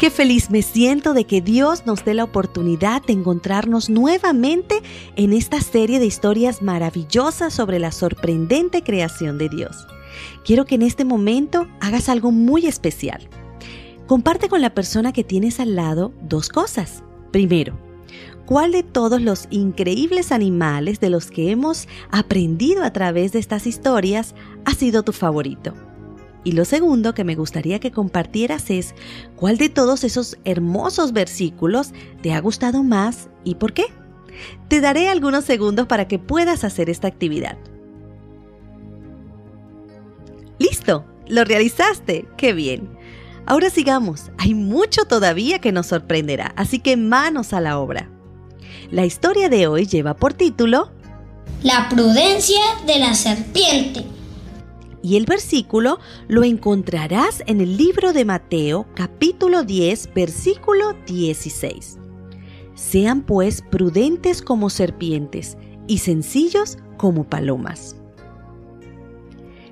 Qué feliz me siento de que Dios nos dé la oportunidad de encontrarnos nuevamente en esta serie de historias maravillosas sobre la sorprendente creación de Dios. Quiero que en este momento hagas algo muy especial. Comparte con la persona que tienes al lado dos cosas. Primero, ¿cuál de todos los increíbles animales de los que hemos aprendido a través de estas historias ha sido tu favorito? Y lo segundo que me gustaría que compartieras es cuál de todos esos hermosos versículos te ha gustado más y por qué. Te daré algunos segundos para que puedas hacer esta actividad. ¡Listo! ¡Lo realizaste! ¡Qué bien! Ahora sigamos. Hay mucho todavía que nos sorprenderá, así que manos a la obra. La historia de hoy lleva por título La prudencia de la serpiente y el versículo lo encontrarás en el libro de Mateo capítulo 10 versículo 16. Sean pues prudentes como serpientes y sencillos como palomas.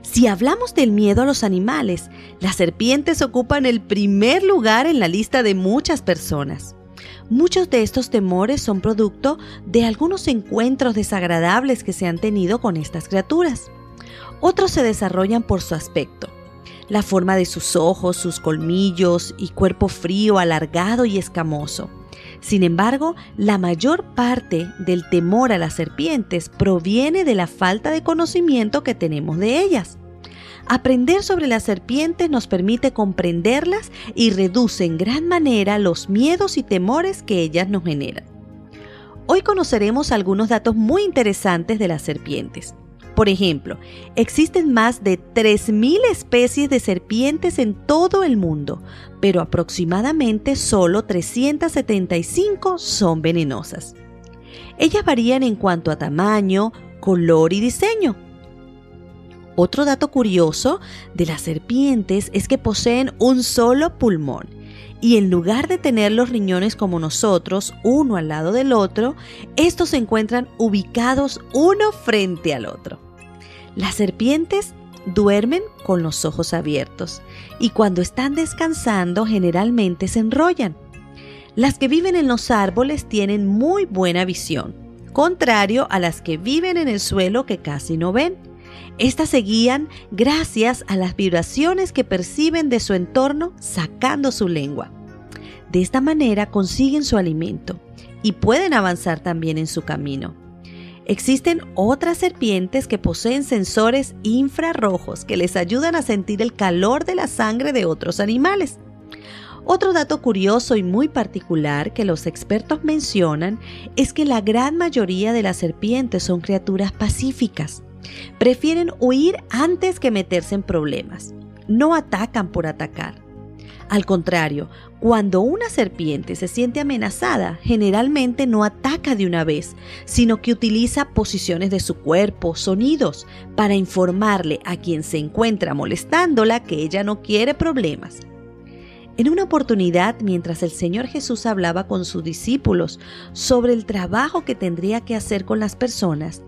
Si hablamos del miedo a los animales, las serpientes ocupan el primer lugar en la lista de muchas personas. Muchos de estos temores son producto de algunos encuentros desagradables que se han tenido con estas criaturas. Otros se desarrollan por su aspecto, la forma de sus ojos, sus colmillos y cuerpo frío, alargado y escamoso. Sin embargo, la mayor parte del temor a las serpientes proviene de la falta de conocimiento que tenemos de ellas. Aprender sobre las serpientes nos permite comprenderlas y reduce en gran manera los miedos y temores que ellas nos generan. Hoy conoceremos algunos datos muy interesantes de las serpientes. Por ejemplo, existen más de 3.000 especies de serpientes en todo el mundo, pero aproximadamente solo 375 son venenosas. Ellas varían en cuanto a tamaño, color y diseño. Otro dato curioso de las serpientes es que poseen un solo pulmón y en lugar de tener los riñones como nosotros, uno al lado del otro, estos se encuentran ubicados uno frente al otro. Las serpientes duermen con los ojos abiertos y cuando están descansando generalmente se enrollan. Las que viven en los árboles tienen muy buena visión, contrario a las que viven en el suelo que casi no ven. Estas se guían gracias a las vibraciones que perciben de su entorno sacando su lengua. De esta manera consiguen su alimento y pueden avanzar también en su camino. Existen otras serpientes que poseen sensores infrarrojos que les ayudan a sentir el calor de la sangre de otros animales. Otro dato curioso y muy particular que los expertos mencionan es que la gran mayoría de las serpientes son criaturas pacíficas. Prefieren huir antes que meterse en problemas. No atacan por atacar. Al contrario, cuando una serpiente se siente amenazada, generalmente no ataca de una vez, sino que utiliza posiciones de su cuerpo, sonidos, para informarle a quien se encuentra molestándola que ella no quiere problemas. En una oportunidad, mientras el Señor Jesús hablaba con sus discípulos sobre el trabajo que tendría que hacer con las personas,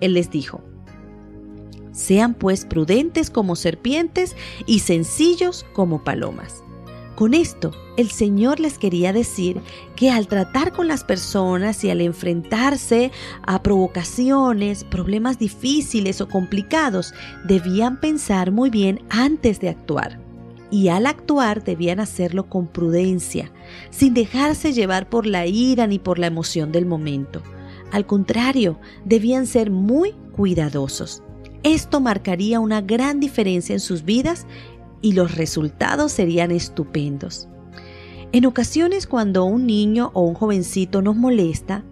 Él les dijo, Sean pues prudentes como serpientes y sencillos como palomas. Con esto, el Señor les quería decir que al tratar con las personas y al enfrentarse a provocaciones, problemas difíciles o complicados, debían pensar muy bien antes de actuar. Y al actuar debían hacerlo con prudencia, sin dejarse llevar por la ira ni por la emoción del momento. Al contrario, debían ser muy cuidadosos. Esto marcaría una gran diferencia en sus vidas y los resultados serían estupendos. En ocasiones cuando un niño o un jovencito nos molesta,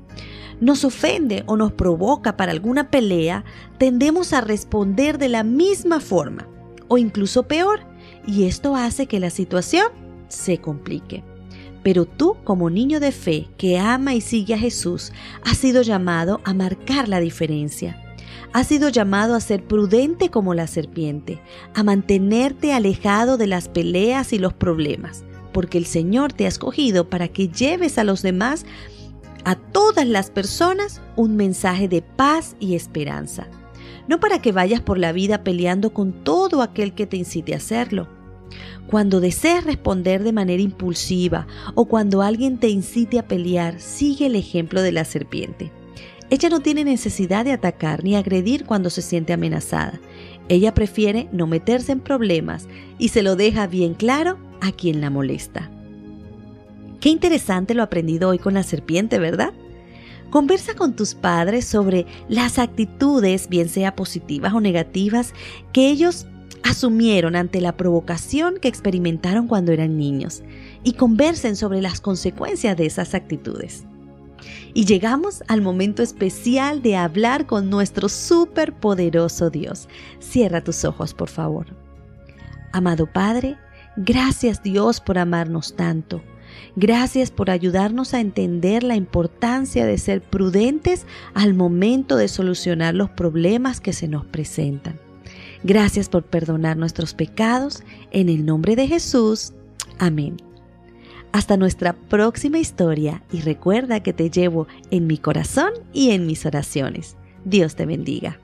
nos ofende o nos provoca para alguna pelea, tendemos a responder de la misma forma o incluso peor, y esto hace que la situación se complique. Pero tú, como niño de fe que ama y sigue a Jesús, has sido llamado a marcar la diferencia. Has sido llamado a ser prudente como la serpiente, a mantenerte alejado de las peleas y los problemas, porque el Señor te ha escogido para que lleves a los demás, a todas las personas, un mensaje de paz y esperanza. No para que vayas por la vida peleando con todo aquel que te incite a hacerlo. Cuando desees responder de manera impulsiva o cuando alguien te incite a pelear, sigue el ejemplo de la serpiente. Ella no tiene necesidad de atacar ni agredir cuando se siente amenazada. Ella prefiere no meterse en problemas y se lo deja bien claro a quien la molesta. Qué interesante lo aprendido hoy con la serpiente, ¿verdad? Conversa con tus padres sobre las actitudes, bien sea positivas o negativas, que ellos asumieron ante la provocación que experimentaron cuando eran niños y conversen sobre las consecuencias de esas actitudes. Y llegamos al momento especial de hablar con nuestro superpoderoso Dios. Cierra tus ojos, por favor. Amado Padre, gracias Dios por amarnos tanto. Gracias por ayudarnos a entender la importancia de ser prudentes al momento de solucionar los problemas que se nos presentan. Gracias por perdonar nuestros pecados. En el nombre de Jesús. Amén. Hasta nuestra próxima historia y recuerda que te llevo en mi corazón y en mis oraciones. Dios te bendiga.